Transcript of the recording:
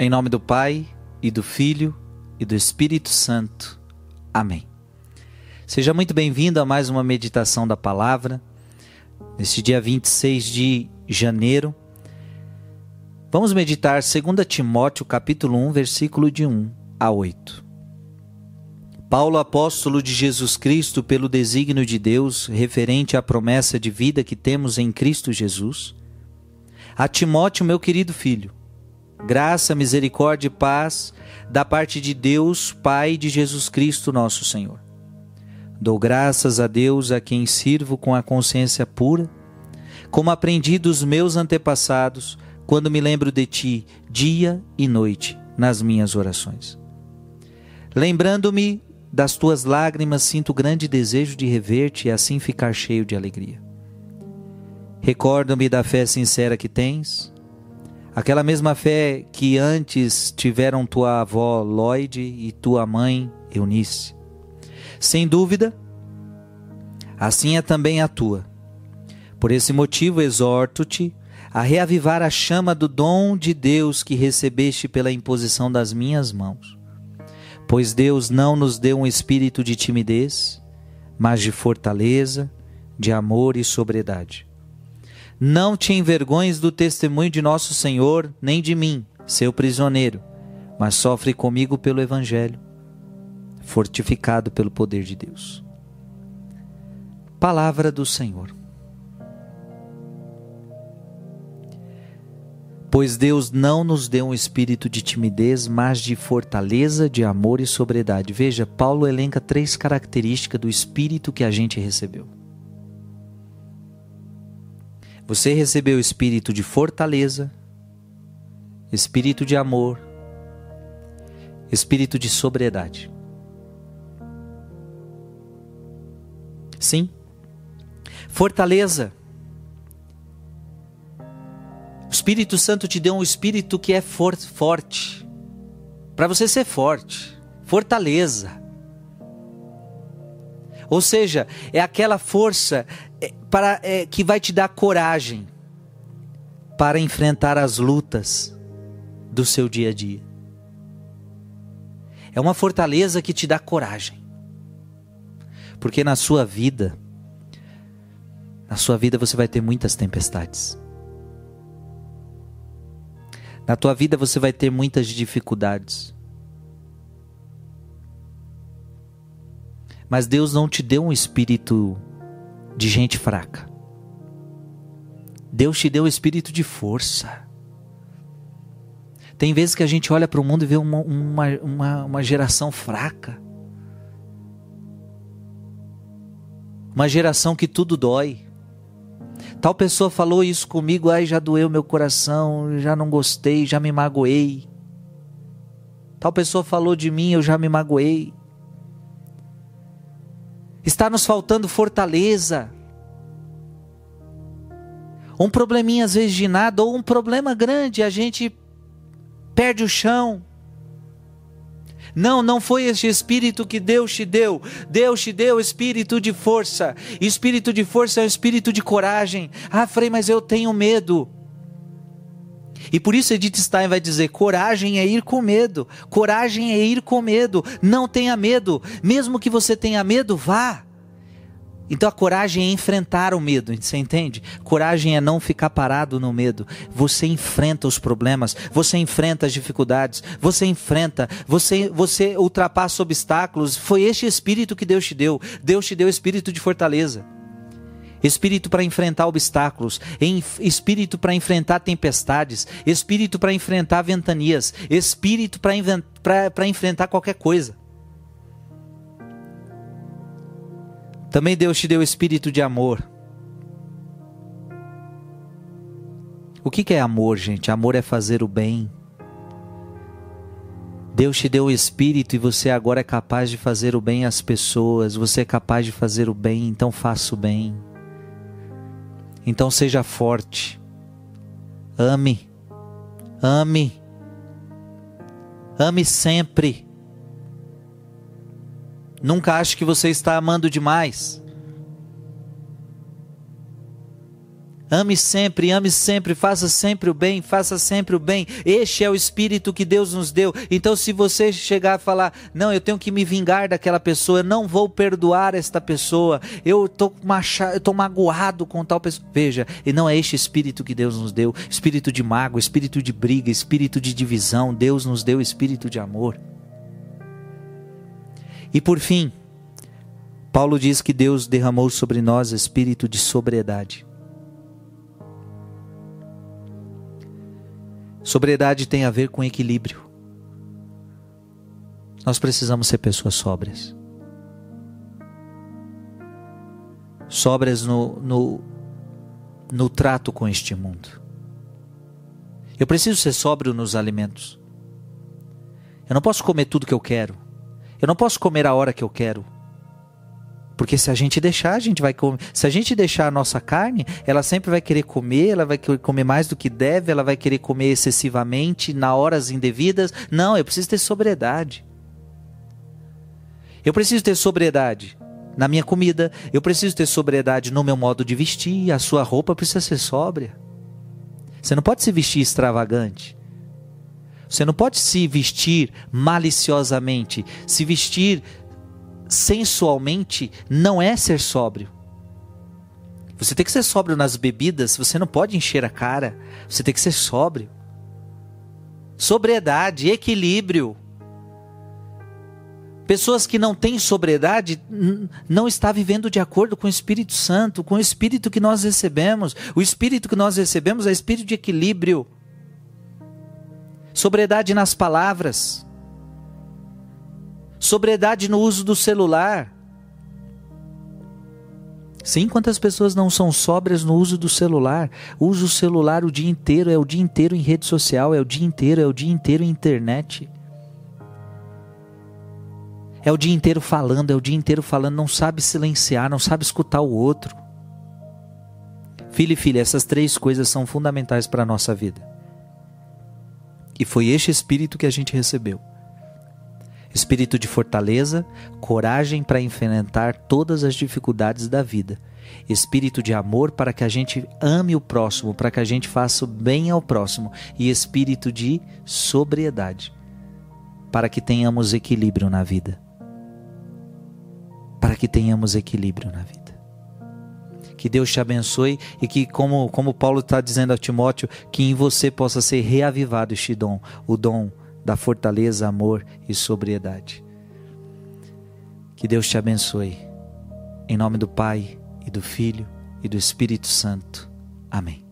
Em nome do Pai, e do Filho, e do Espírito Santo. Amém. Seja muito bem-vindo a mais uma meditação da palavra. Neste dia 26 de janeiro, vamos meditar 2 Timóteo capítulo 1, versículo de 1 a 8. Paulo, apóstolo de Jesus Cristo, pelo desígnio de Deus, referente à promessa de vida que temos em Cristo Jesus, a Timóteo, meu querido filho, Graça, misericórdia e paz da parte de Deus, Pai de Jesus Cristo, nosso Senhor. Dou graças a Deus a quem sirvo com a consciência pura, como aprendi dos meus antepassados, quando me lembro de ti dia e noite nas minhas orações. Lembrando-me das tuas lágrimas, sinto grande desejo de rever-te e assim ficar cheio de alegria. Recordo-me da fé sincera que tens, Aquela mesma fé que antes tiveram tua avó Lloyd e tua mãe Eunice. Sem dúvida, assim é também a tua. Por esse motivo exorto-te a reavivar a chama do dom de Deus que recebeste pela imposição das minhas mãos. Pois Deus não nos deu um espírito de timidez, mas de fortaleza, de amor e sobriedade. Não te envergonhes do testemunho de nosso Senhor, nem de mim, seu prisioneiro, mas sofre comigo pelo Evangelho, fortificado pelo poder de Deus. Palavra do Senhor. Pois Deus não nos deu um espírito de timidez, mas de fortaleza, de amor e sobriedade. Veja, Paulo elenca três características do espírito que a gente recebeu. Você recebeu espírito de fortaleza, espírito de amor, espírito de sobriedade. Sim. Fortaleza. O Espírito Santo te deu um espírito que é for forte. Para você ser forte. Fortaleza. Ou seja, é aquela força para, é, que vai te dar coragem para enfrentar as lutas do seu dia a dia. É uma fortaleza que te dá coragem. Porque na sua vida, na sua vida você vai ter muitas tempestades. Na tua vida você vai ter muitas dificuldades. Mas Deus não te deu um espírito de gente fraca. Deus te deu o espírito de força. Tem vezes que a gente olha para o mundo e vê uma, uma, uma, uma geração fraca. Uma geração que tudo dói. Tal pessoa falou isso comigo, ai já doeu meu coração, já não gostei, já me magoei. Tal pessoa falou de mim, eu já me magoei. Está nos faltando fortaleza. Um probleminha às vezes de nada, ou um problema grande, a gente perde o chão. Não, não foi este espírito que Deus te deu. Deus te deu espírito de força. Espírito de força é o espírito de coragem. Ah, Frei, mas eu tenho medo. E por isso Edith Stein vai dizer: coragem é ir com medo, coragem é ir com medo, não tenha medo, mesmo que você tenha medo, vá. Então a coragem é enfrentar o medo, você entende? Coragem é não ficar parado no medo. Você enfrenta os problemas, você enfrenta as dificuldades, você enfrenta, você, você ultrapassa obstáculos. Foi este espírito que Deus te deu. Deus te deu espírito de fortaleza espírito para enfrentar obstáculos, espírito para enfrentar tempestades, espírito para enfrentar ventanias, espírito para enfrentar qualquer coisa. Também Deus te deu espírito de amor. O que é amor, gente? Amor é fazer o bem. Deus te deu o espírito e você agora é capaz de fazer o bem às pessoas. Você é capaz de fazer o bem, então faça o bem. Então seja forte. Ame. Ame. Ame sempre. Nunca ache que você está amando demais. Ame sempre, ame sempre, faça sempre o bem, faça sempre o bem. Este é o espírito que Deus nos deu. Então, se você chegar a falar, não, eu tenho que me vingar daquela pessoa, eu não vou perdoar esta pessoa, eu estou tô magoado com tal pessoa. Veja, e não é este espírito que Deus nos deu espírito de mágoa, espírito de briga, espírito de divisão. Deus nos deu espírito de amor. E por fim, Paulo diz que Deus derramou sobre nós espírito de sobriedade. Sobriedade tem a ver com equilíbrio. Nós precisamos ser pessoas sóbrias. Sóbrias no, no, no trato com este mundo. Eu preciso ser sóbrio nos alimentos. Eu não posso comer tudo que eu quero. Eu não posso comer a hora que eu quero. Porque se a gente deixar, a gente vai comer. Se a gente deixar a nossa carne, ela sempre vai querer comer, ela vai querer comer mais do que deve, ela vai querer comer excessivamente, na horas indevidas. Não, eu preciso ter sobriedade. Eu preciso ter sobriedade na minha comida, eu preciso ter sobriedade no meu modo de vestir, a sua roupa precisa ser sóbria. Você não pode se vestir extravagante. Você não pode se vestir maliciosamente, se vestir sensualmente não é ser sóbrio. Você tem que ser sóbrio nas bebidas, você não pode encher a cara, você tem que ser sóbrio. Sobriedade, equilíbrio. Pessoas que não têm sobriedade não está vivendo de acordo com o Espírito Santo, com o Espírito que nós recebemos. O Espírito que nós recebemos é Espírito de equilíbrio. Sobriedade nas palavras sobriedade no uso do celular. Sim, quantas pessoas não são sóbrias no uso do celular? Usa o celular o dia inteiro, é o dia inteiro em rede social, é o dia inteiro, é o dia inteiro em internet. É o dia inteiro falando, é o dia inteiro falando, não sabe silenciar, não sabe escutar o outro. Filho e filha, essas três coisas são fundamentais para a nossa vida. E foi este espírito que a gente recebeu espírito de fortaleza, coragem para enfrentar todas as dificuldades da vida, espírito de amor para que a gente ame o próximo, para que a gente faça o bem ao próximo, e espírito de sobriedade, para que tenhamos equilíbrio na vida. Para que tenhamos equilíbrio na vida. Que Deus te abençoe e que, como, como Paulo está dizendo a Timóteo, que em você possa ser reavivado este dom, o dom da fortaleza, amor e sobriedade. Que Deus te abençoe. Em nome do Pai, e do Filho, e do Espírito Santo. Amém.